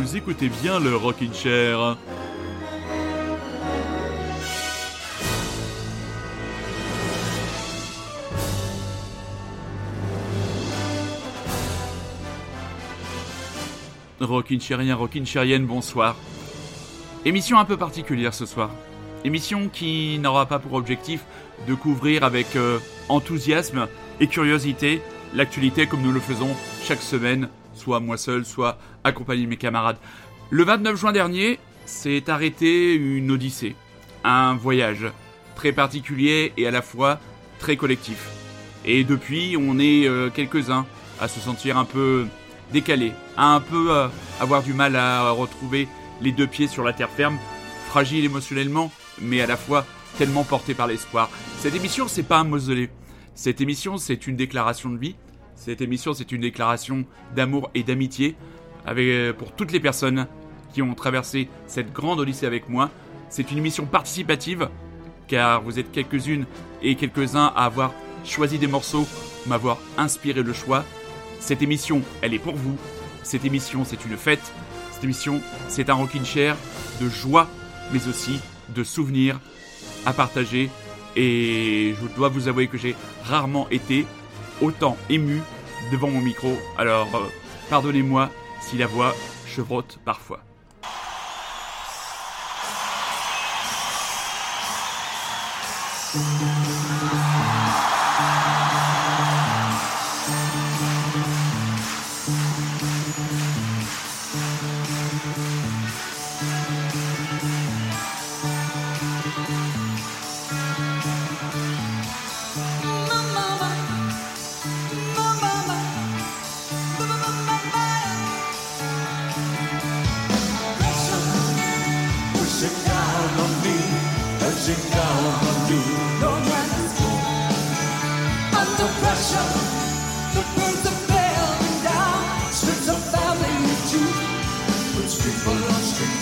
Vous écoutez bien le Rockin' Chair. Rockin' Chairien, Rockin' Chairienne, bonsoir. Émission un peu particulière ce soir. Émission qui n'aura pas pour objectif de couvrir avec euh, enthousiasme et curiosité l'actualité comme nous le faisons chaque semaine, soit moi seul, soit accompagné de mes camarades. Le 29 juin dernier, s'est arrêté une odyssée, un voyage très particulier et à la fois très collectif. Et depuis, on est euh, quelques-uns à se sentir un peu décalés, à un peu euh, avoir du mal à retrouver les deux pieds sur la terre ferme, fragile émotionnellement, mais à la fois tellement porté par l'espoir. Cette émission, c'est pas un mausolée. Cette émission, c'est une déclaration de vie. Cette émission, c'est une déclaration d'amour et d'amitié avec, euh, pour toutes les personnes qui ont traversé cette grande odyssée avec moi. C'est une émission participative, car vous êtes quelques-unes et quelques-uns à avoir choisi des morceaux, m'avoir inspiré le choix. Cette émission, elle est pour vous. Cette émission, c'est une fête. Cette émission, c'est un rocking chair de joie, mais aussi de souvenirs à partager. Et je dois vous avouer que j'ai rarement été autant ému devant mon micro. Alors, euh, pardonnez-moi si la voix chevrotte parfois. Pushing down on me, pushing down on you. No man is under pressure. The birds are bailing down, streets are failing too. Puts people on streets.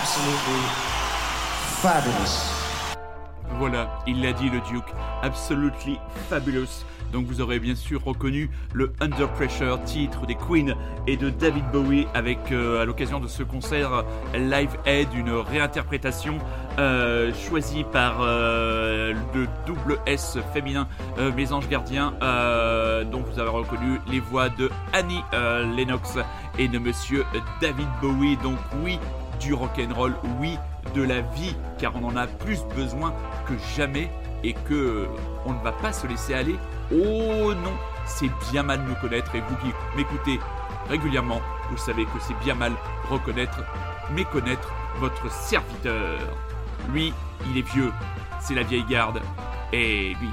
Absolutely fabulous. Voilà, il l'a dit le Duke, absolutely fabulous. Donc vous aurez bien sûr reconnu le Under Pressure, titre des Queen et de David Bowie avec euh, à l'occasion de ce concert Live Aid, une réinterprétation euh, choisie par euh, le double S féminin Mes Anges Gardiens, dont vous avez reconnu les voix de Annie Lennox et de Monsieur David Bowie. Donc oui, du rock'n'roll, oui, de la vie, car on en a plus besoin que jamais et que on ne va pas se laisser aller. Oh non, c'est bien mal nous connaître et vous qui m'écoutez régulièrement, vous savez que c'est bien mal reconnaître, méconnaître votre serviteur. Lui, il est vieux, c'est la vieille garde, et lui,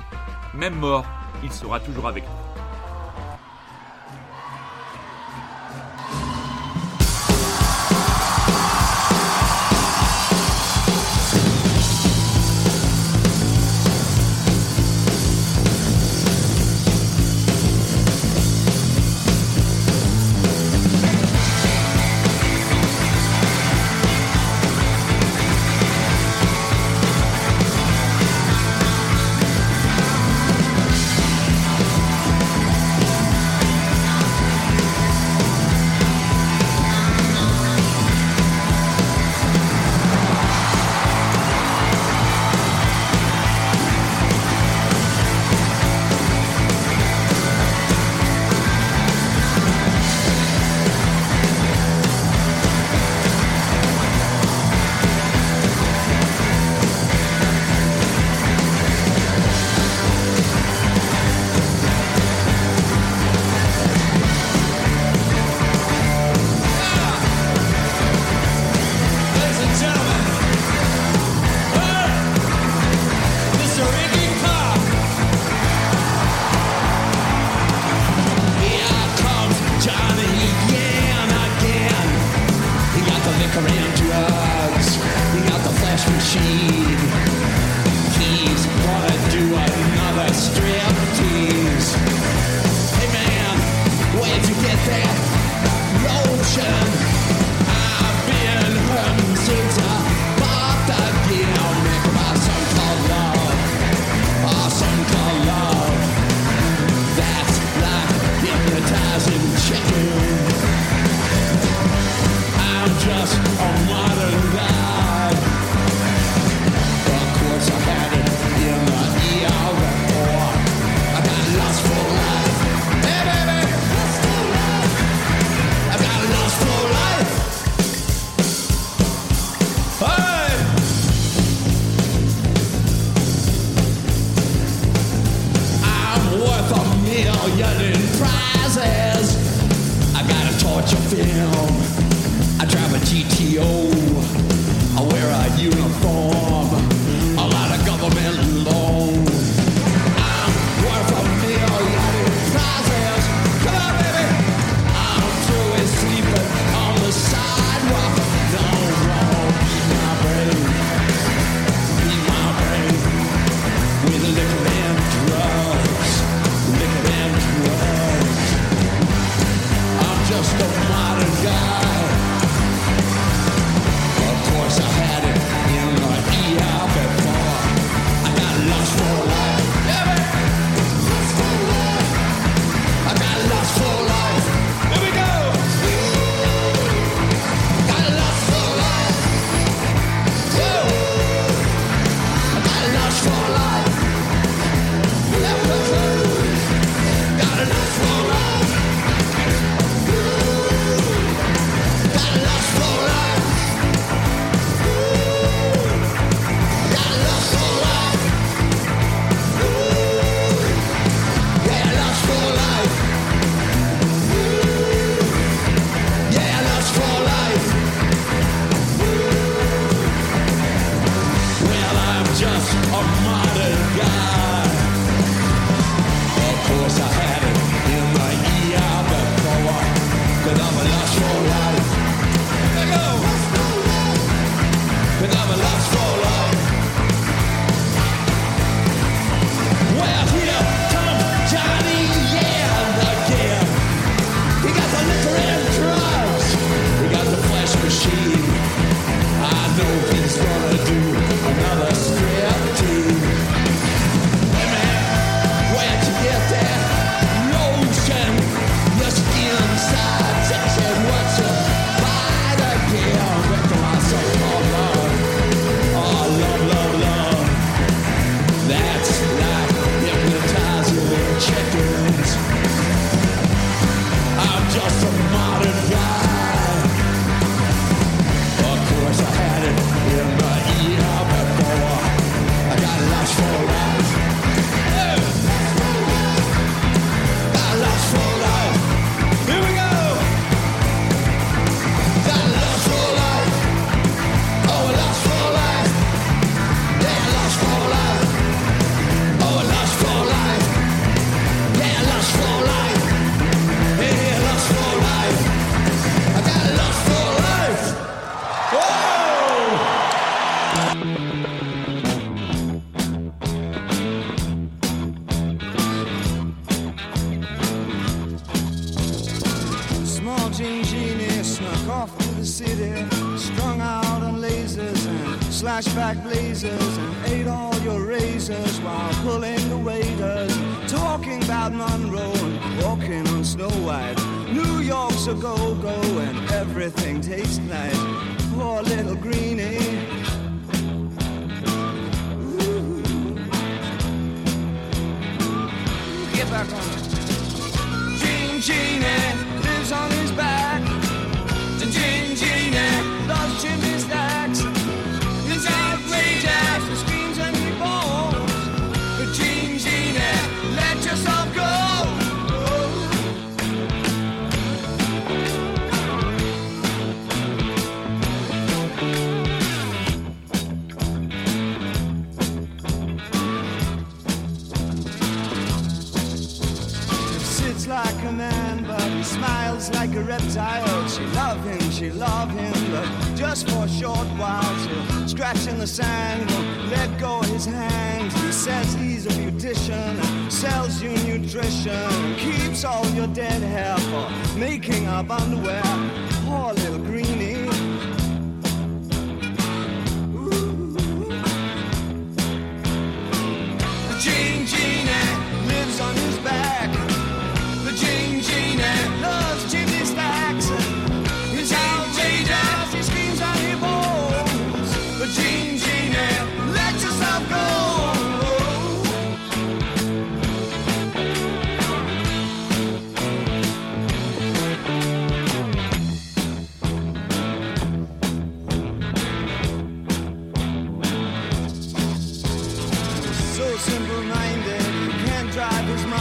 même mort, il sera toujours avec.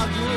I've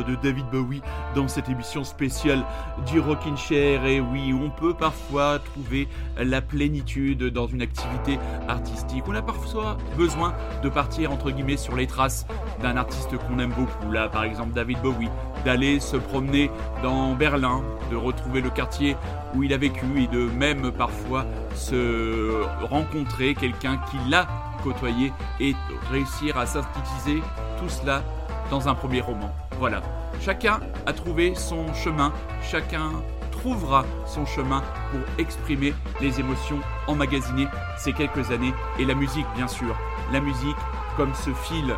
de David Bowie dans cette émission spéciale du Rockin' Chair. Et oui, on peut parfois trouver la plénitude dans une activité artistique. On a parfois besoin de partir entre guillemets sur les traces d'un artiste qu'on aime beaucoup. Là, par exemple, David Bowie, d'aller se promener dans Berlin, de retrouver le quartier où il a vécu et de même parfois se rencontrer quelqu'un qui l'a côtoyé et réussir à synthétiser tout cela dans un premier roman. Voilà. Chacun a trouvé son chemin, chacun trouvera son chemin pour exprimer les émotions emmagasinées ces quelques années et la musique bien sûr. La musique comme ce fil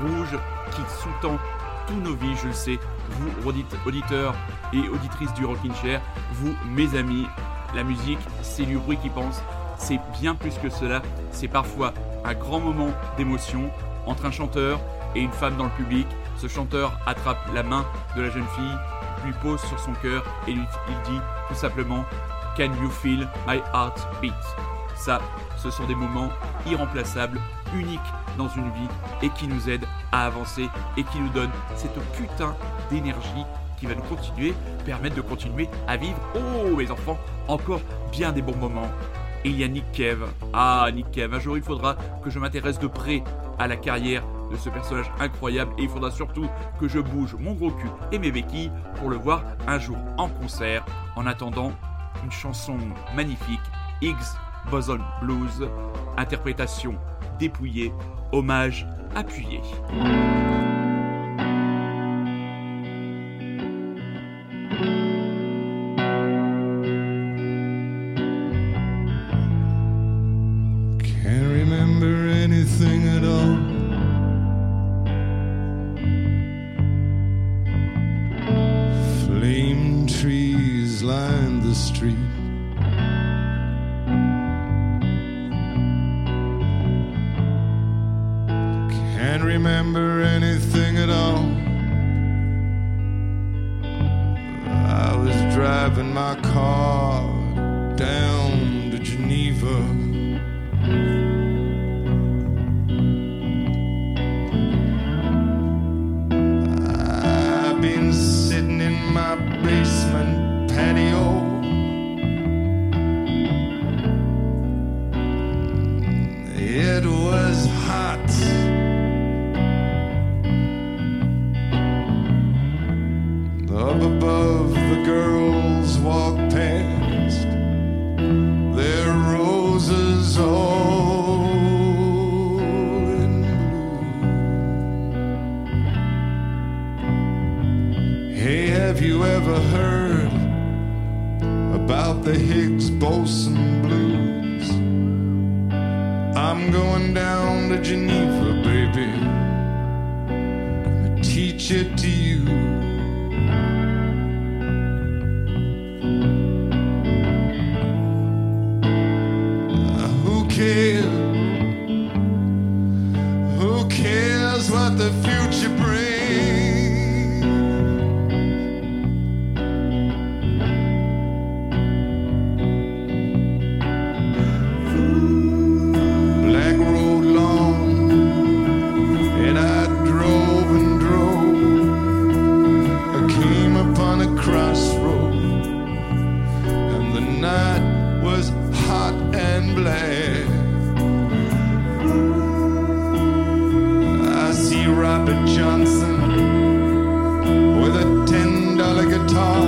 rouge qui sous-tend tous nos vies, je le sais, vous audit- auditeurs et auditrices du Rockin' Chair, vous mes amis, la musique c'est du bruit qui pense, c'est bien plus que cela, c'est parfois un grand moment d'émotion entre un chanteur et une femme dans le public. Ce chanteur attrape la main de la jeune fille, lui pose sur son cœur et lui, il dit tout simplement Can you feel my heart beat? Ça, ce sont des moments irremplaçables unique dans une vie et qui nous aide à avancer et qui nous donne cette putain d'énergie qui va nous continuer, permettre de continuer à vivre, oh mes enfants, encore bien des bons moments. Et il y a Nick Cave. Ah, Nick Cave, un jour il faudra que je m'intéresse de près à la carrière de ce personnage incroyable et il faudra surtout que je bouge mon gros cul et mes béquilles pour le voir un jour en concert. En attendant, une chanson magnifique, Higgs Boson Blues, interprétation dépouillée, hommage appuyé. And black. I see Robert Johnson with a ten dollar guitar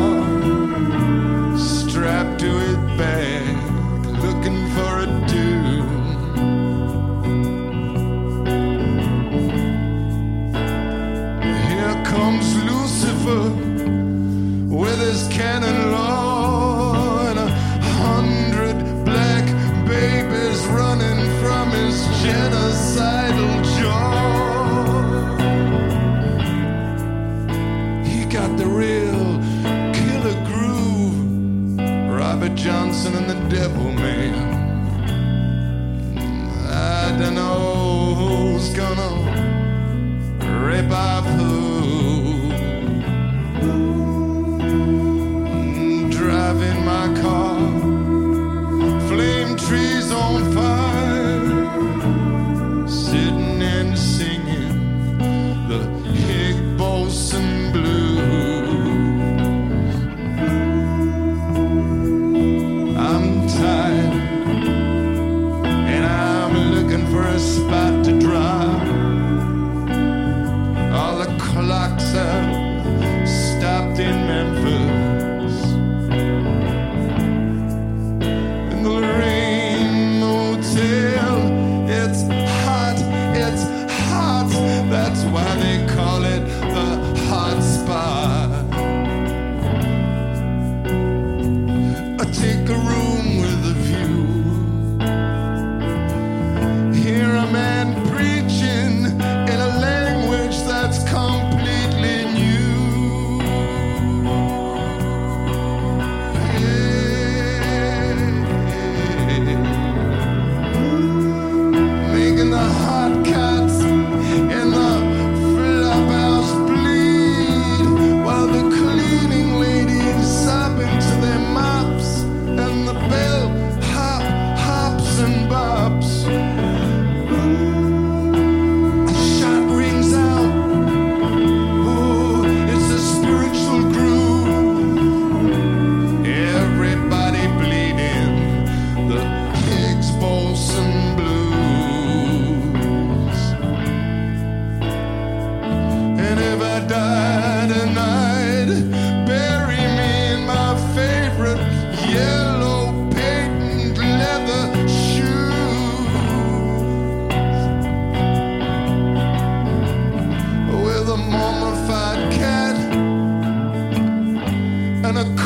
and I.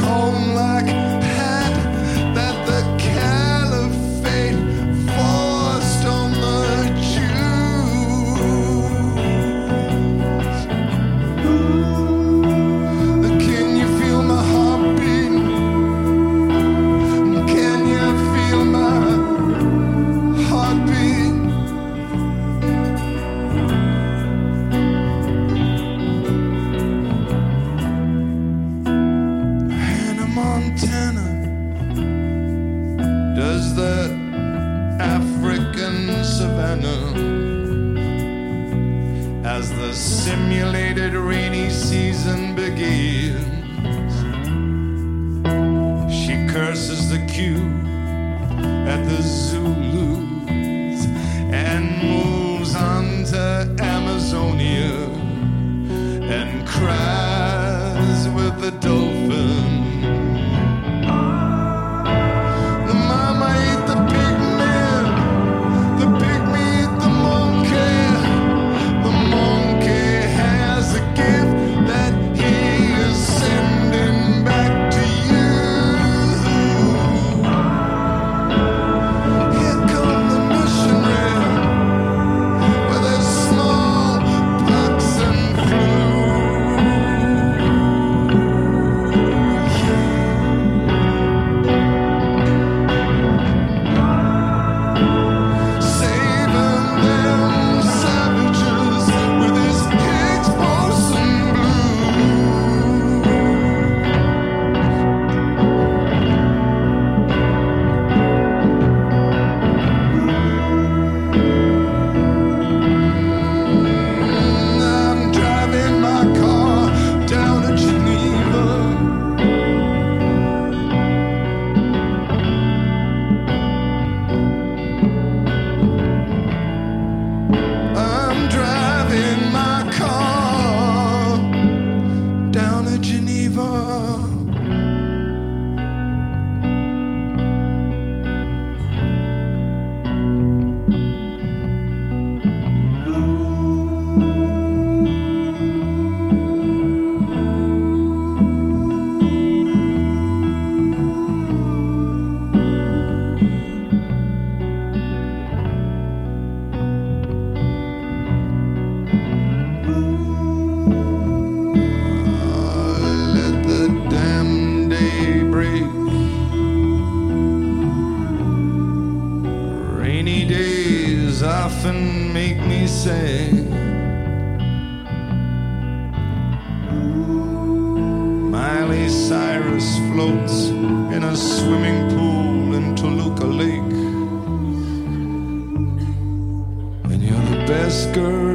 sang. Miley Cyrus floats in a swimming pool in Toluca Lake. And you're the best girl.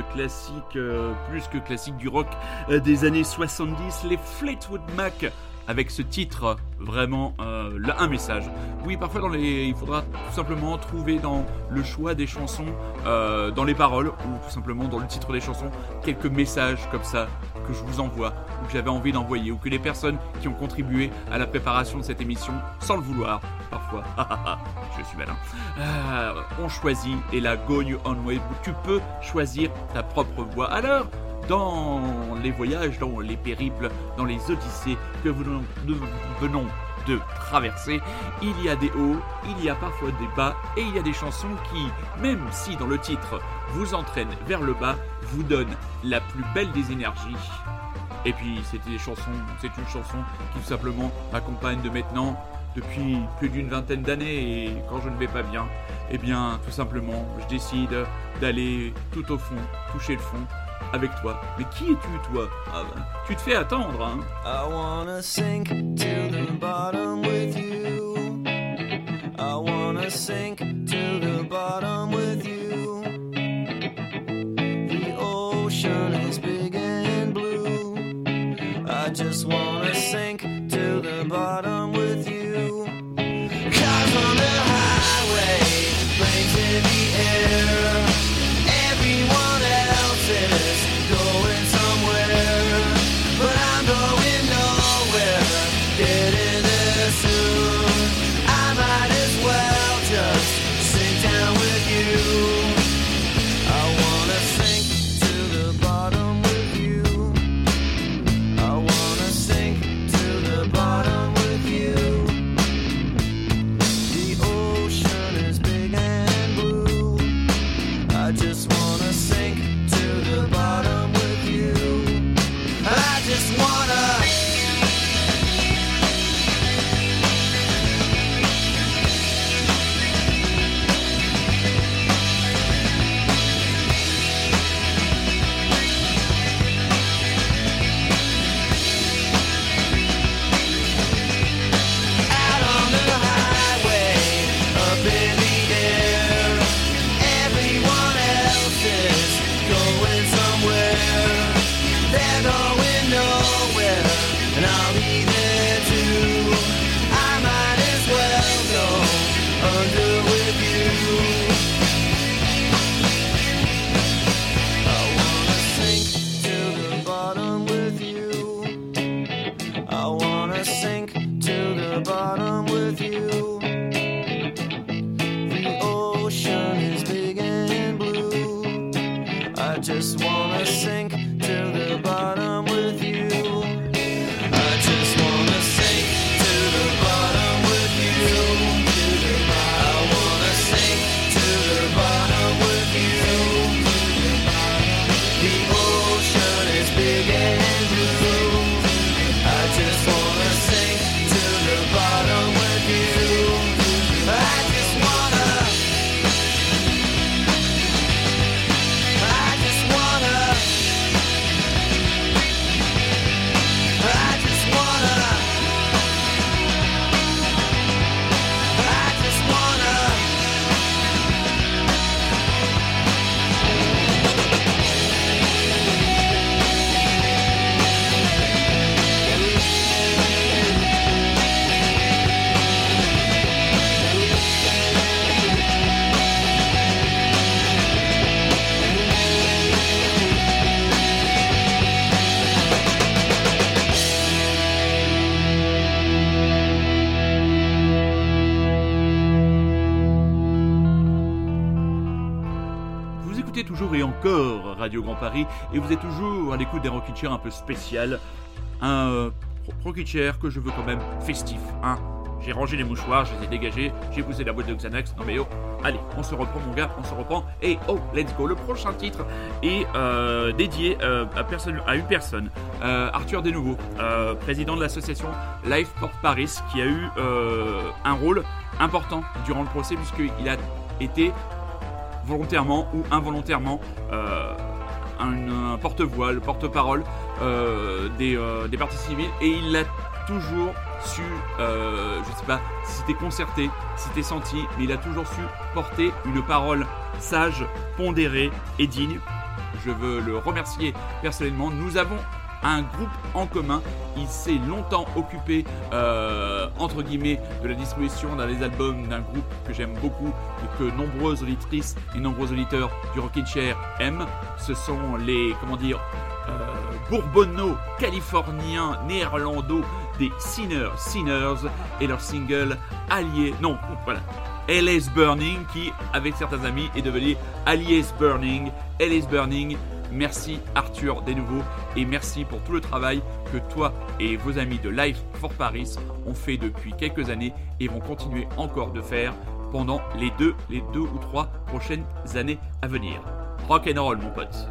Classique, euh, plus que classique du rock euh, des années 70, les Fleetwood Mac avec ce titre vraiment euh, là, un message. Oui, parfois il faudra tout simplement trouver dans le choix des chansons, euh, dans les paroles ou tout simplement dans le titre des chansons, quelques messages comme ça que je vous envoie ou que j'avais envie d'envoyer ou que les personnes qui ont contribué à la préparation de cette émission, sans le vouloir, parfois, je suis malin, euh, ont choisi et la Go You On Way. Tu peux choisir ta propre voix. Alors, dans les voyages, dans les périples, dans les odyssées que nous venons de traverser, il y a des hauts, il y a parfois des bas, et il y a des chansons qui, même si dans le titre vous entraînent vers le bas, vous donnent la plus belle des énergies. Et puis c'était des chansons, c'est une chanson qui tout simplement m'accompagne de maintenant depuis plus d'une vingtaine d'années et quand je ne vais pas bien, eh bien tout simplement je décide d'aller tout au fond, toucher le fond avec toi. Mais qui es-tu toi? Ah ben, Tu te fais attendre, hein I wanna sink to the bottom with you. I wanna sink to the bottom with you. The ocean is big and blue. I just wanna sink to the bottom Radio Grand Paris et vous êtes toujours à l'écoute d'un rocking chair un peu spécial. Un euh, chair que je veux quand même festif. Hein. J'ai rangé les mouchoirs, je les ai dégagés, j'ai poussé la boîte de Xanax. Non mais oh, allez, on se reprend mon gars, on se reprend. Et oh, let's go. Le prochain titre est euh, dédié euh, à, personne, à une personne, euh, Arthur Desnouveaux, président de l'association Life Port Paris, qui a eu un rôle important durant le procès puisqu'il a été volontairement ou involontairement un, porte-voix, le porte-parole euh, des, euh, des partis civils et il a toujours su, euh, je sais pas si c'était concerté, si c'était senti, mais il a toujours su porter une parole sage, pondérée et digne. Je veux le remercier personnellement. Nous avons un groupe en commun. Il s'est longtemps occupé, euh, entre guillemets, de la distribution dans les albums d'un groupe que j'aime beaucoup que nombreuses auditrices et nombreux auditeurs du Rockin' Chair aiment. Ce sont les, comment dire, euh, bourbonno californiens néerlando des Sinners Sinners et leur single Allié. Non, voilà. LS Burning qui, avec certains amis, est devenu Alias Burning. LS Burning, merci Arthur des nouveaux et merci pour tout le travail que toi et vos amis de Life for Paris ont fait depuis quelques années et vont continuer encore de faire pendant les deux, les deux ou trois prochaines années à venir. Rock and roll mon pote.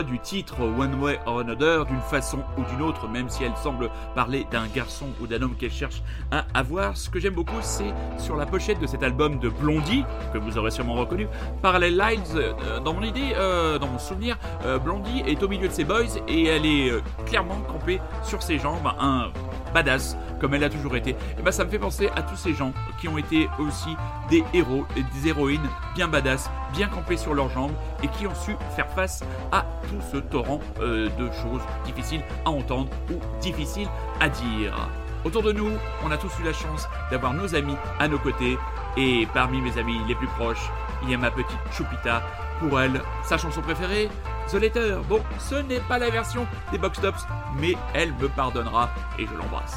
Du titre One Way or Another, d'une façon ou d'une autre, même si elle semble parler d'un garçon ou d'un homme qu'elle cherche à avoir, ce que j'aime beaucoup, c'est sur la pochette de cet album de Blondie, que vous aurez sûrement reconnu, Parallel Lines. euh, dans mon idée, euh, dans mon souvenir, euh, Blondie est au milieu de ses boys et elle est clairement campée sur ses jambes, un badass comme elle a toujours été. Et ben ça me fait penser à tous ces gens qui ont été aussi des héros et des héroïnes bien badass, bien campés sur leurs jambes et qui ont su faire face à tout ce torrent euh, de choses difficiles à entendre ou difficiles à dire. Autour de nous, on a tous eu la chance d'avoir nos amis à nos côtés et parmi mes amis les plus proches, il y a ma petite Choupita. Pour elle, sa chanson préférée, The Letter. Bon, ce n'est pas la version des Box Tops, mais elle me pardonnera et je l'embrasse.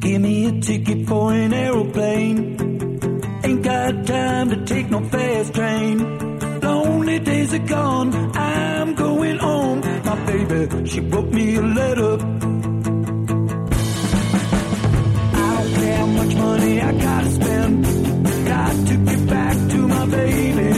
Give me a ticket for an aeroplane. Ain't got time to take no fast train. Lonely days are gone, I'm going home. My baby, she wrote me a letter. I don't care how much money I gotta spend. Got to get back to my baby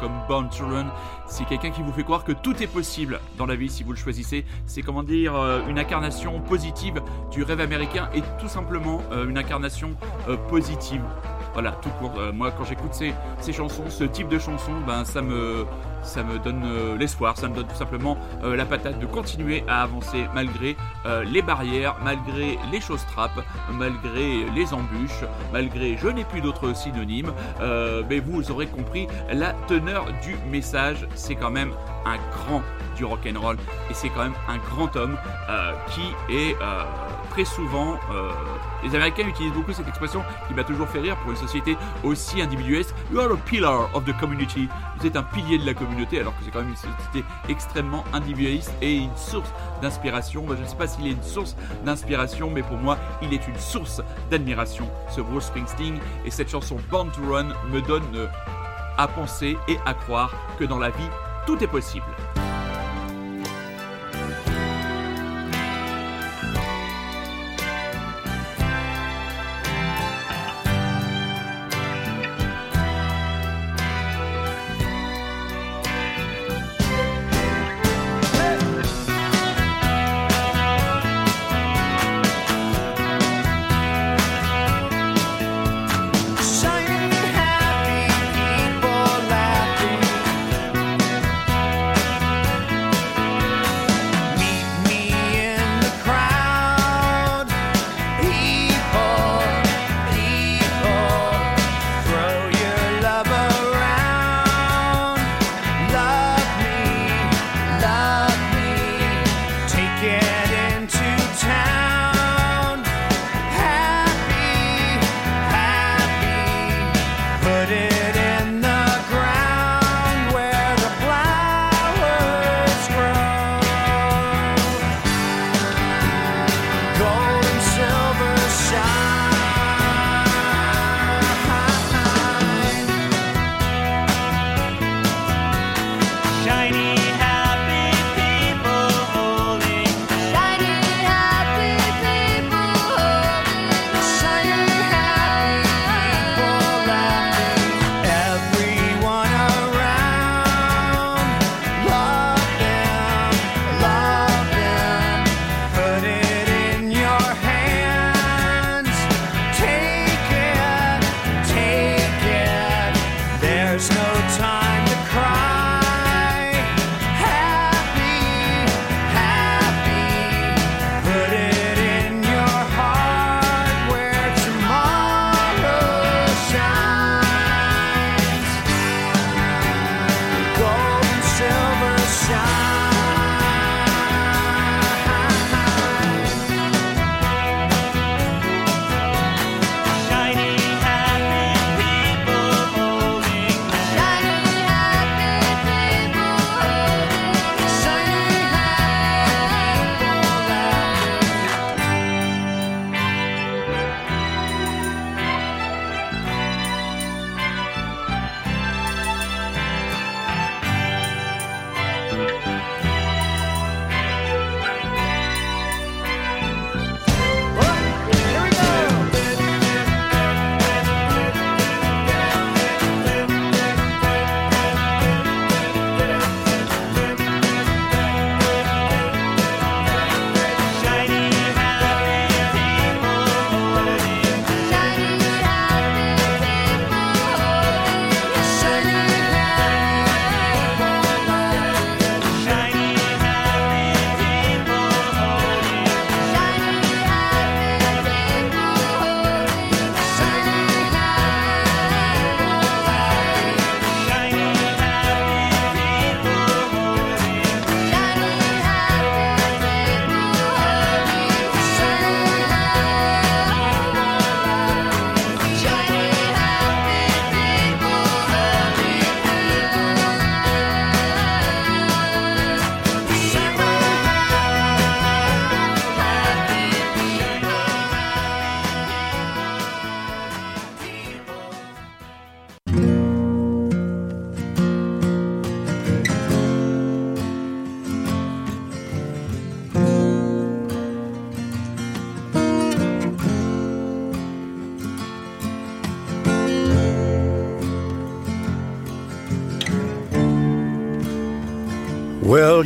comme Born to c'est quelqu'un qui vous fait croire que tout est possible dans la vie si vous le choisissez. C'est comment dire euh, une incarnation positive du rêve américain et tout simplement euh, une incarnation euh, positive. Voilà, tout court. Moi, quand j'écoute ces, ces chansons, ce type de chansons, ben ça me ça me donne euh, l'espoir, ça me donne tout simplement euh, la patate de continuer à avancer malgré euh, les barrières, malgré les choses trappes, malgré les embûches, malgré je n'ai plus d'autres synonymes. Mais vous aurez compris la teneur du message, c'est quand même un grand du rock'n'roll et c'est quand même un grand homme qui est très souvent euh, les Américains utilisent beaucoup cette expression qui m'a toujours fait rire pour une société aussi individualiste. You are a pillar of the community. Vous êtes un pilier de la communauté, alors que c'est quand même une société extrêmement individualiste et une source d'inspiration. Je ne sais pas s'il est une source d'inspiration, mais pour moi, il est une source d'admiration. Ce Bruce Springsteen et cette chanson Born to Run me donnent euh, à penser et à croire que dans la vie, tout est possible.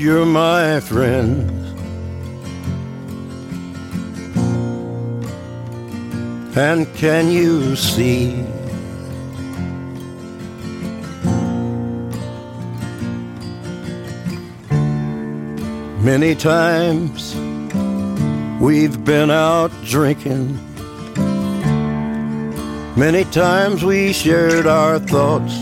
You're my friend. And can you see? Many times we've been out drinking. Many times we shared our thoughts.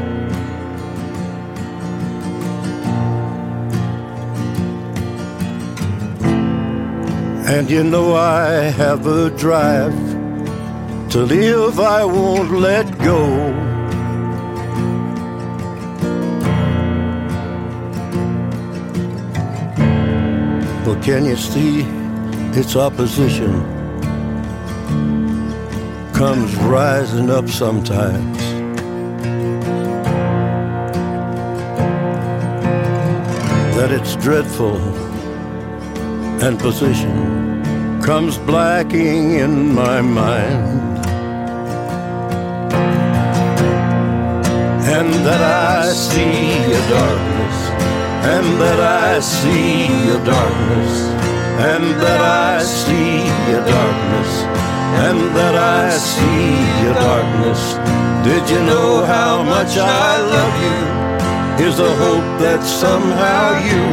And you know I have a drive to live, I won't let go. But can you see its opposition comes rising up sometimes? That it's dreadful and position comes blacking in my mind. And that I see a darkness, and that I see a darkness, and that I see a darkness, and that I see a darkness. Did you know how much I love you? Is the hope that somehow you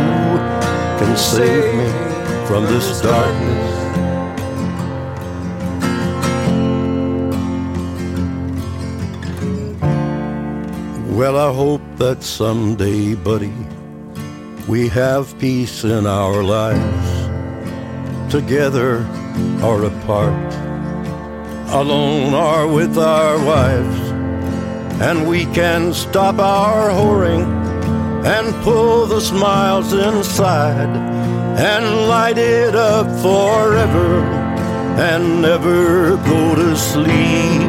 can save me from this darkness. Well, I hope that someday, buddy, we have peace in our lives, together or apart, alone or with our wives, and we can stop our whoring and pull the smiles inside and light it up forever and never go to sleep.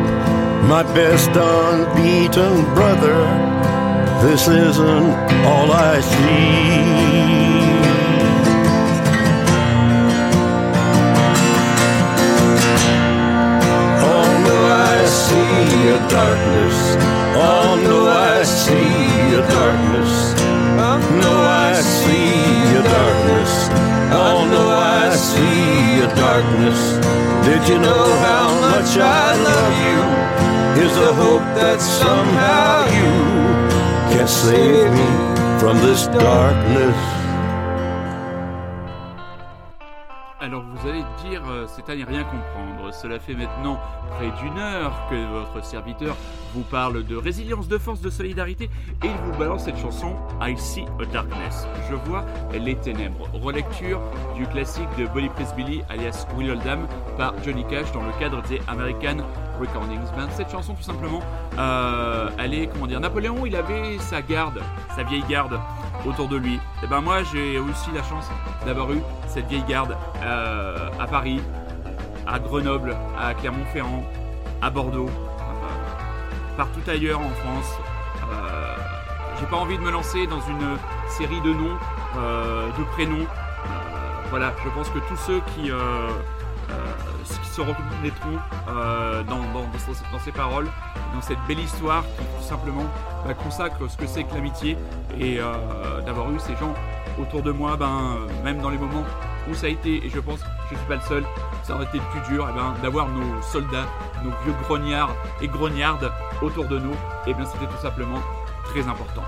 My best unbeaten brother, this isn't all I see. Oh no, I see a darkness. Oh no, I see darkness. Did you know how much I love you? Is the hope that somehow you can save me from this darkness. N'y rien comprendre. Cela fait maintenant près d'une heure que votre serviteur vous parle de résilience, de force, de solidarité, et il vous balance cette chanson I See a Darkness. Je vois les ténèbres. Relecture du classique de Buddy Billy alias Will Oldham par Johnny Cash dans le cadre des American Recordings Band. Cette chanson, tout simplement, euh, elle est, comment dire, Napoléon, il avait sa garde, sa vieille garde autour de lui. Et ben moi, j'ai aussi la chance d'avoir eu cette vieille garde euh, à Paris, à Grenoble, à Clermont-Ferrand, à Bordeaux, euh, partout ailleurs en France. Euh, j'ai pas envie de me lancer dans une série de noms, euh, de prénoms. Euh, voilà, je pense que tous ceux qui, se reconnaîtront dans, ces- paroles, dans cette belle histoire qui tout simplement bah, consacre ce que c'est que l'amitié et d'avoir eu ces gens autour de moi, ben, même dans les moments où ça a été, et je pense que je suis pas le seul, ça aurait été le plus dur, et ben, d'avoir nos soldats, nos vieux grognards et grognardes autour de nous, et bien c'était tout simplement très important.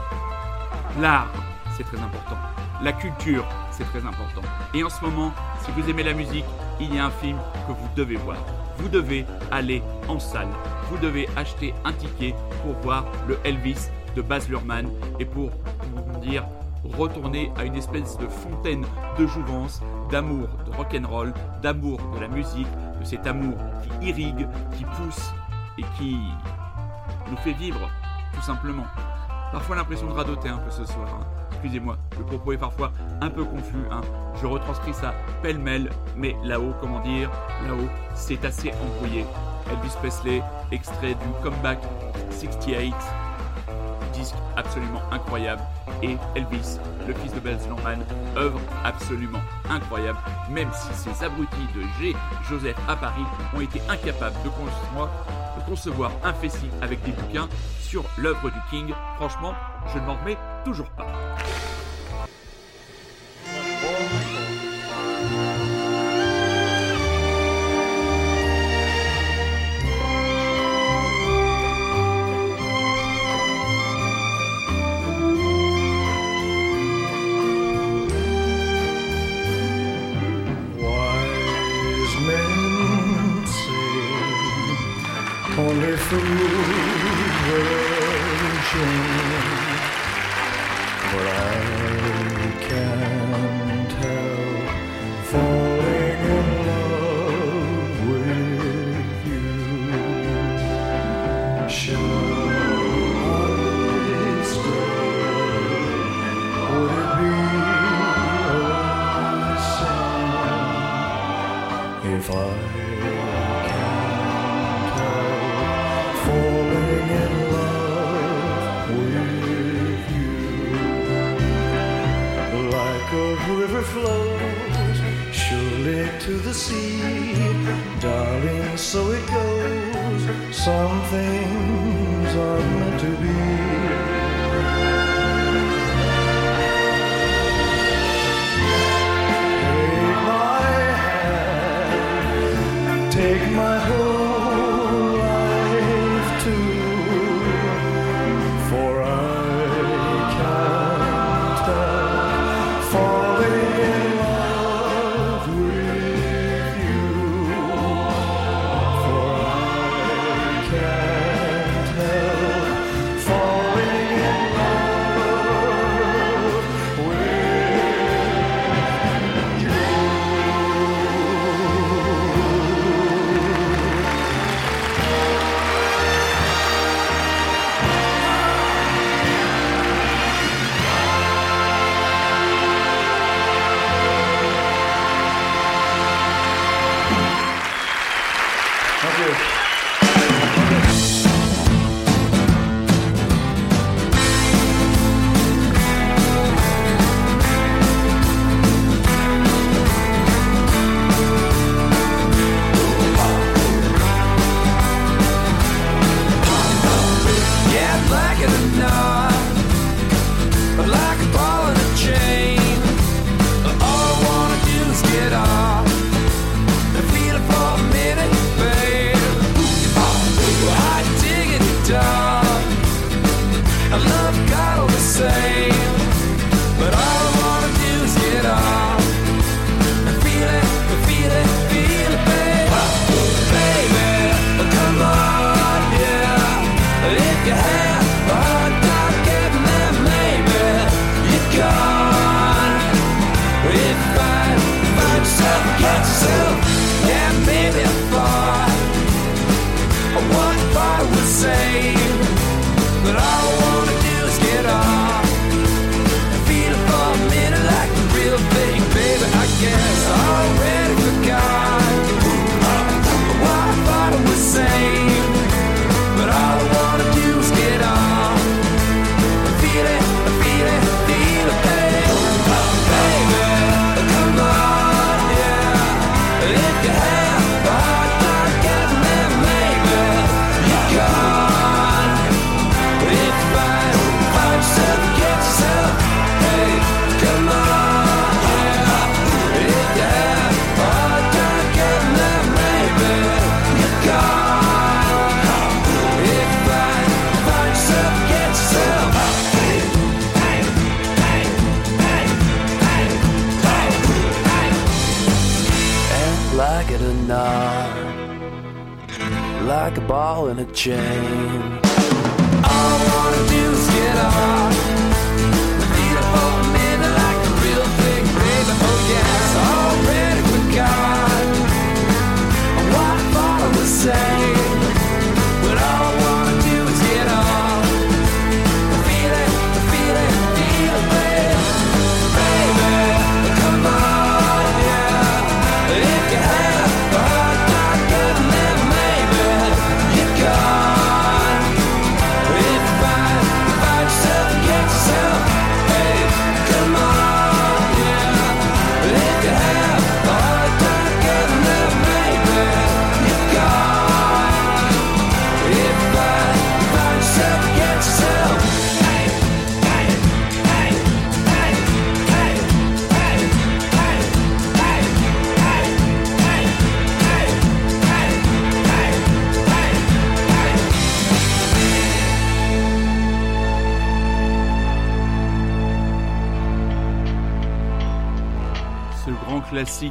L'art, c'est très important. La culture, c'est très important. Et en ce moment, si vous aimez la musique, il y a un film que vous devez voir. Vous devez aller en salle. Vous devez acheter un ticket pour voir le Elvis de Baz Luhrmann et pour, comment dire, retourner à une espèce de fontaine de jouvence, d'amour de rock'n'roll, d'amour de la musique, de cet amour qui irrigue, qui pousse et qui nous fait vivre, tout simplement. Parfois l'impression de radoter un peu ce soir. Hein. Excusez-moi, le propos est parfois un peu confus. Hein. Je retranscris ça pêle-mêle, mais là-haut, comment dire, là-haut, c'est assez embrouillé. Elvis Presley, extrait du comeback 68 disque absolument incroyable. Et Elvis, le fils de Baz Luhrmann, œuvre absolument incroyable, même si ces abrutis de G. Joseph à Paris ont été incapables de concevoir, de un festival avec des bouquins sur l'œuvre du King. Franchement, je ne m'en remets toujours pas.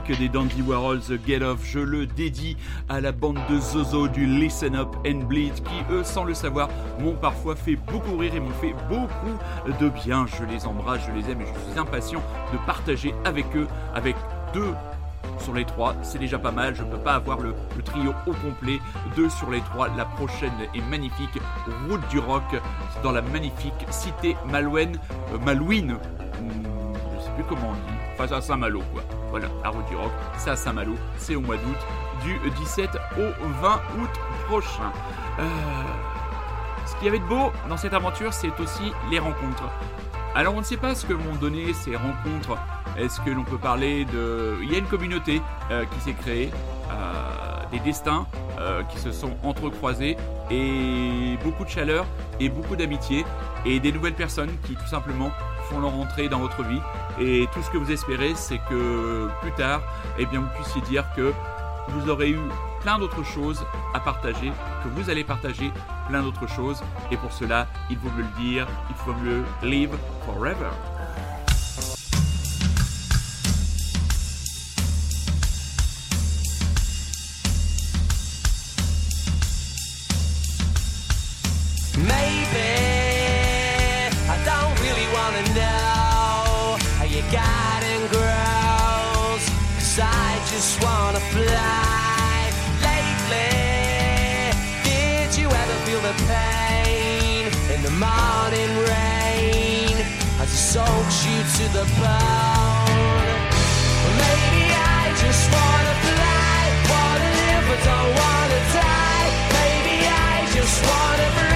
Des Dandy Warhols, Get Off. Je le dédie à la bande de Zozo du Listen Up and Bleed qui, eux, sans le savoir, m'ont parfois fait beaucoup rire et m'ont fait beaucoup de bien. Je les embrasse, je les aime et je suis impatient de partager avec eux, avec deux sur les trois, c'est déjà pas mal. Je peux pas avoir le, le trio au complet. Deux sur les trois. La prochaine est magnifique. Route du rock dans la magnifique cité Malouine. euh, Malouine. Hmm, je sais plus comment on dit. C'est à Saint-Malo, quoi. Voilà, la route du rock. C'est à Saint-Malo. C'est au mois d'août. Du 17 au 20 août prochain. Euh, Ce qu'il y avait de beau dans cette aventure, c'est aussi les rencontres. Alors on ne sait pas ce que vont donner ces rencontres. Est-ce que l'on peut parler de... Il y a une communauté euh, qui s'est créée, euh, des destins qui se sont entrecroisés et beaucoup de chaleur et beaucoup d'amitié et des nouvelles personnes qui tout simplement font leur entrée dans votre vie. Et tout ce que vous espérez, c'est que plus tard, eh bien, vous puissiez dire que vous aurez eu plein d'autres choses à partager, que vous allez partager plein d'autres choses. Et pour cela, il faut me le dire, il faut me le live forever. Maybe your garden grows. Cause I just wanna fly. Lately, did you ever feel the pain in the morning rain as it soaks you to the bone? Well, maybe I just wanna fly, wanna live but don't wanna die. Maybe I just wanna breathe.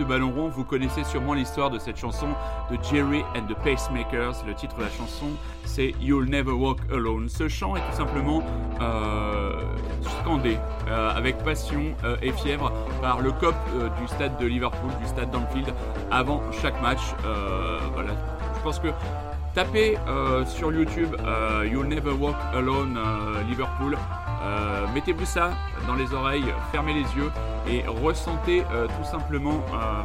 De ballon rond, vous connaissez sûrement l'histoire de cette chanson de Jerry and the Pacemakers. Le titre de la chanson, c'est You'll Never Walk Alone. Ce chant est tout simplement euh, scandé euh, avec passion euh, et fièvre par le cop du stade de Liverpool, du stade d'Anfield, avant chaque match. Voilà, je pense que Tapez sur YouTube You'll Never Walk Alone Liverpool. Euh, Mettez-vous ça dans les oreilles, fermez les yeux et ressentez euh, tout simplement euh,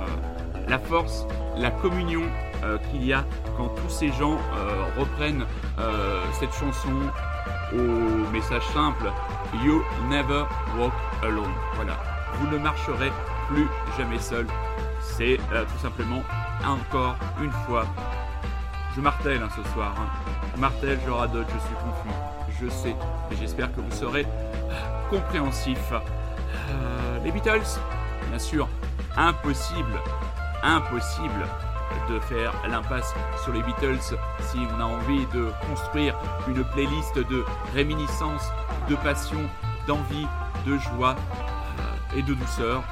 la force, la communion qu'il y a quand tous ces gens reprennent cette chanson au message simple You never walk alone. Voilà, vous ne marcherez plus jamais seul. C'est tout simplement encore une fois je martèle hein, ce soir. hein. Je martèle, je radote, je suis confus. Je sais, mais j'espère que vous serez euh, compréhensifs. Euh, les Beatles, bien sûr, impossible, impossible de faire l'impasse sur les Beatles si on a envie de construire une playlist de réminiscence, de passion, d'envie, de joie euh, et de douceur,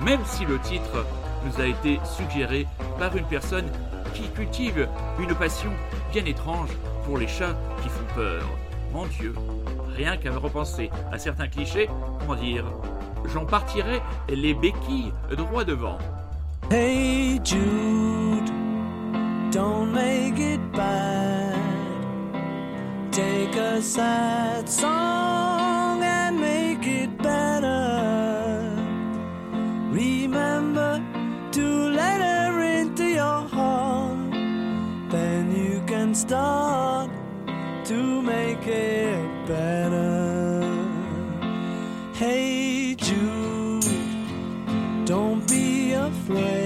même si le titre nous a été suggéré par une personne qui cultive une passion bien étrange pour les chats qui font peur. Mon Dieu, rien qu'à repenser à certains clichés, comment dire, j'en partirai les béquilles droit devant. Hey Jude, don't make it bad. Take a sad song and make it better. Remember to let her into your heart. Then you can start better. Hey Jude, don't be afraid.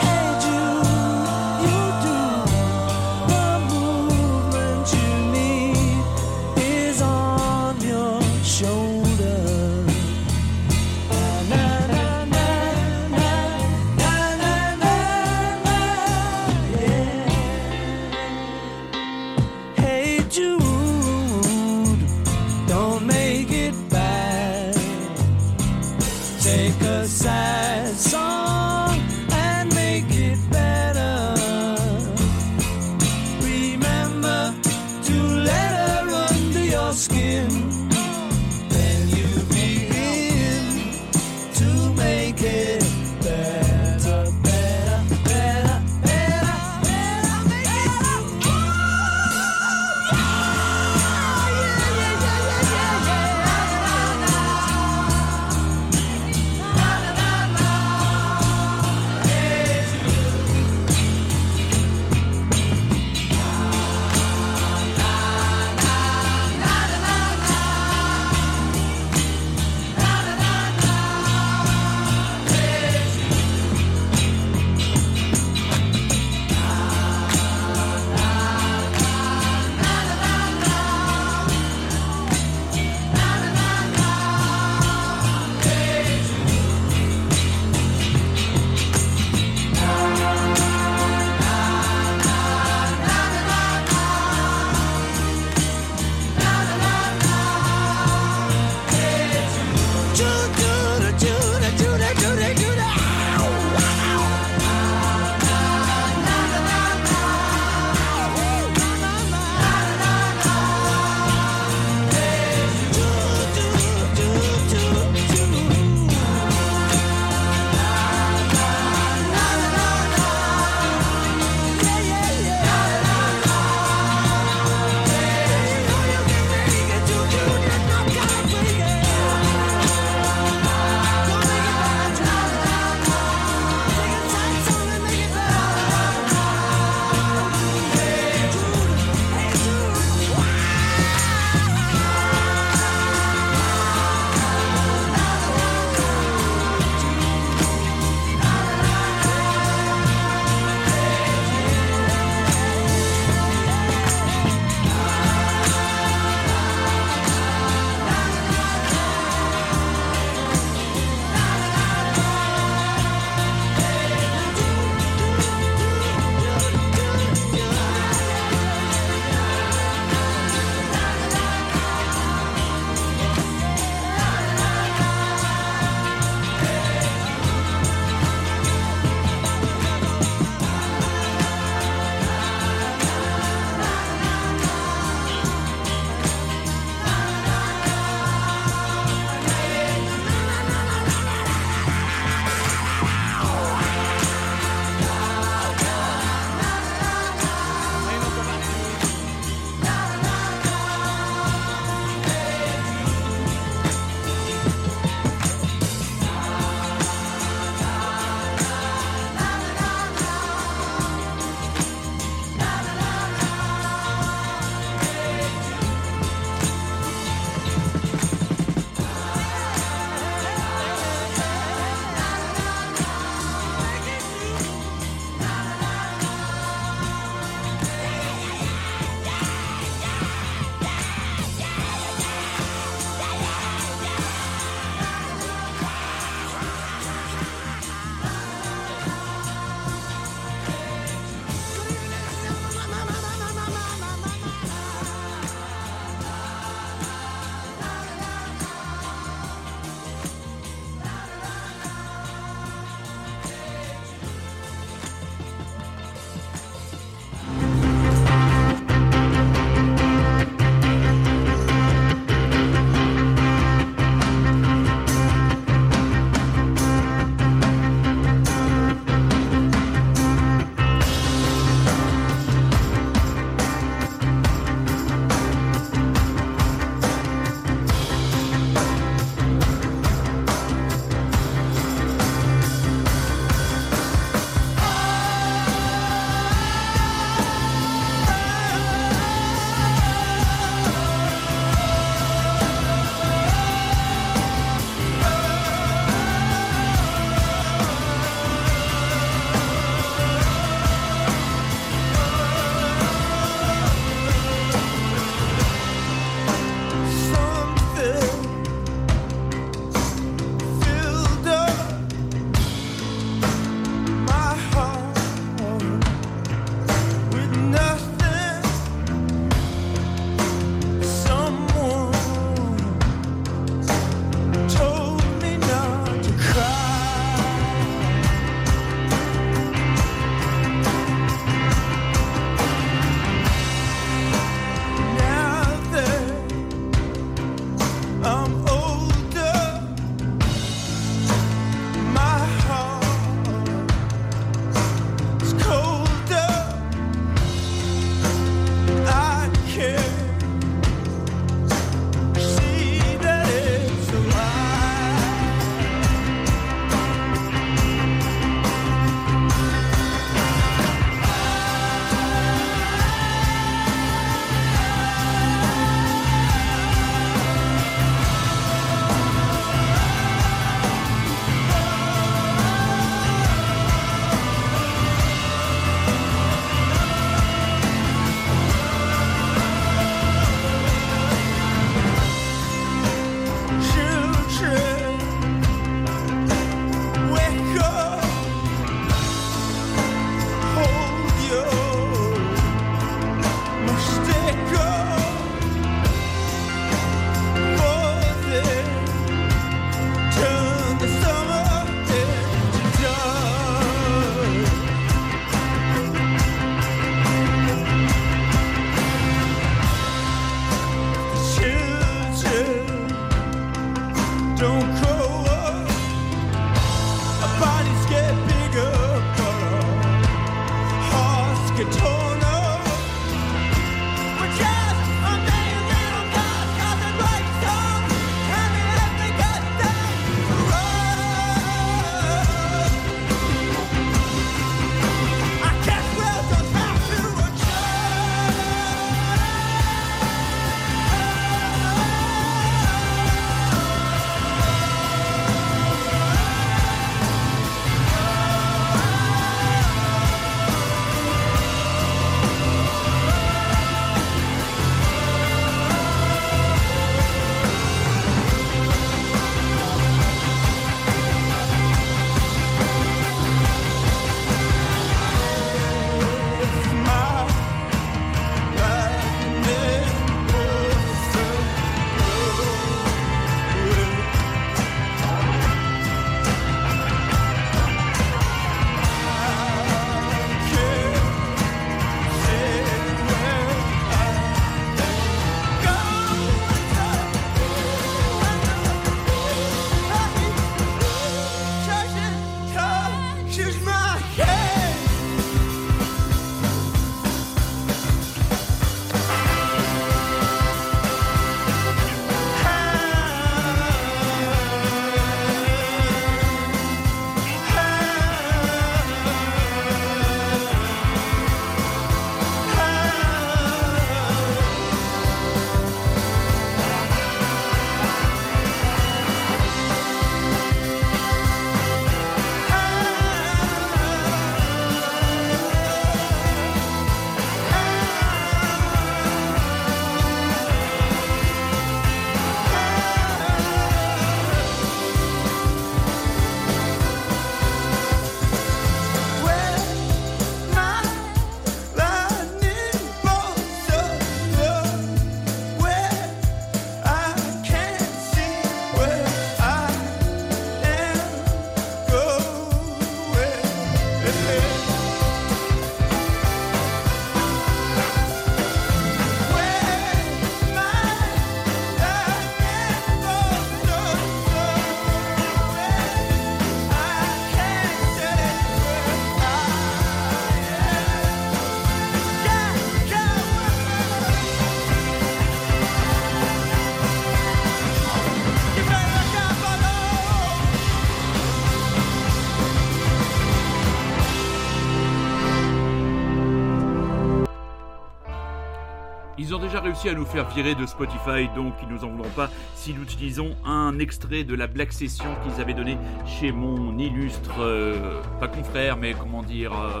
Réussi à nous faire virer de Spotify, donc ils nous en voudront pas si nous utilisons un extrait de la Black Session qu'ils avaient donné chez mon illustre, euh, pas confrère, mais comment dire, euh,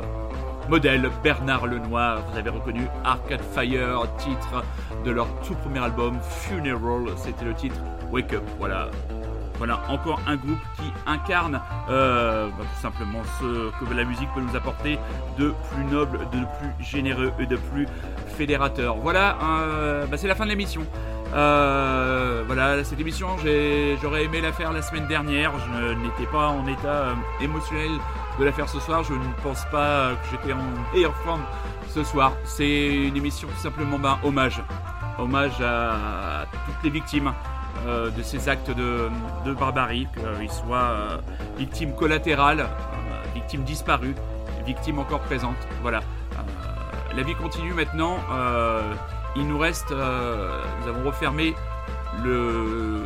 modèle Bernard Lenoir. Vous avez reconnu Arcade Fire, titre de leur tout premier album Funeral. C'était le titre Wake Up. Voilà. Voilà, encore un groupe qui incarne euh, bah, tout simplement ce que la musique peut nous apporter de plus noble, de plus généreux et de plus Voilà, euh, bah, c'est la fin de l'émission. Euh, voilà, cette émission, j'aurais aimé la faire la semaine dernière. Je n'étais pas en état euh, émotionnel de la faire ce soir. Je ne pense pas que j'étais en meilleure forme ce soir. C'est une émission tout simplement ben, hommage. Hommage à toutes les victimes de ces actes de, de barbarie, qu'ils soient victimes collatérales, victimes disparues, victimes encore présentes. Voilà. La vie continue maintenant. Euh, il nous reste, euh, nous avons refermé le,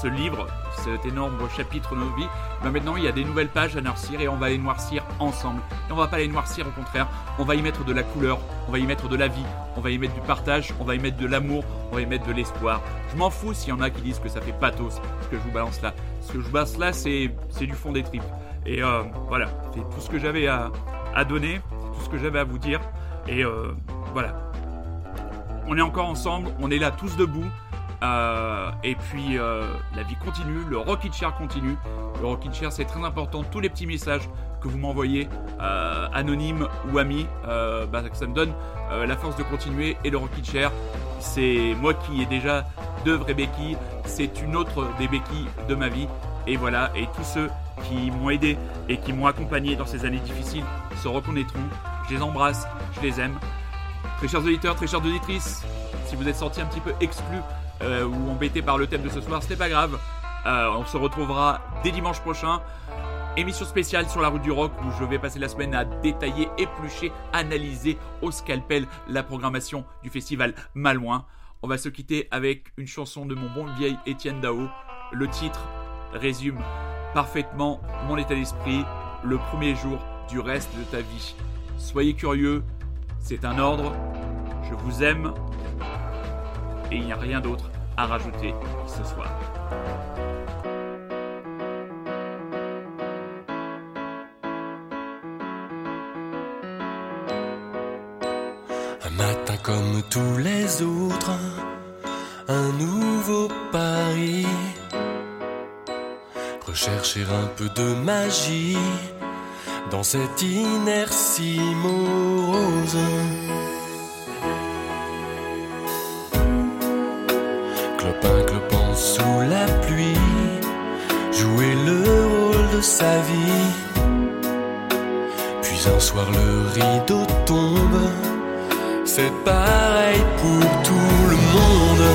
ce livre, cet énorme chapitre de nos vies. Ben maintenant, il y a des nouvelles pages à noircir et on va les noircir ensemble. Et on va pas les noircir, au contraire, on va y mettre de la couleur, on va y mettre de la vie, on va y mettre du partage, on va y mettre de l'amour, on va y mettre de l'espoir. Je m'en fous s'il y en a qui disent que ça fait pathos ce que je vous balance là. Ce que je vous balance là, c'est c'est du fond des tripes. Et euh, voilà, c'est tout ce que j'avais à, à donner, tout ce que j'avais à vous dire. Et euh, voilà, on est encore ensemble, on est là tous debout. Euh, et puis euh, la vie continue, le Rockin' Chair continue. Le Rockin' Chair, c'est très important. Tous les petits messages que vous m'envoyez, anonymes ou amis, bah, ça me donne la force de continuer. Et le Rockin' Chair, c'est moi qui ai déjà deux vraies béquilles. C'est une autre des béquilles de ma vie. Et voilà, et tous ceux qui m'ont aidé et qui m'ont accompagné dans ces années difficiles se reconnaîtront. Je les embrasse, je les aime. Très chers auditeurs, très chères auditrices, si vous êtes sortis un petit peu exclus euh, ou embêtés par le thème de ce soir, c'est pas grave. Euh, on se retrouvera dès dimanche prochain. Émission spéciale sur la route du rock où je vais passer la semaine à détailler, éplucher, analyser au scalpel la programmation du festival Malouin. On va se quitter avec une chanson de mon bon vieil Étienne Dao. Le titre résume parfaitement mon état d'esprit le premier jour du reste de ta vie. Soyez curieux, c'est un ordre, je vous aime et il n'y a rien d'autre à rajouter ce soir. Un matin comme tous les autres, un nouveau pari. Rechercher un peu de magie dans cette inertie morose. Clopin clopant sous la pluie, jouer le rôle de sa vie. Puis un soir le rideau tombe, c'est pareil pour tout le monde.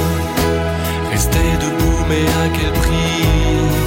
Rester debout, mais à quel prix?